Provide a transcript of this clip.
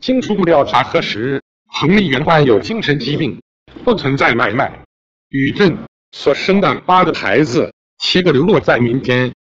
经初步调查核实，彭丽媛患有精神疾病，不存在买卖。于正所生的八个孩子，七个流落在民间，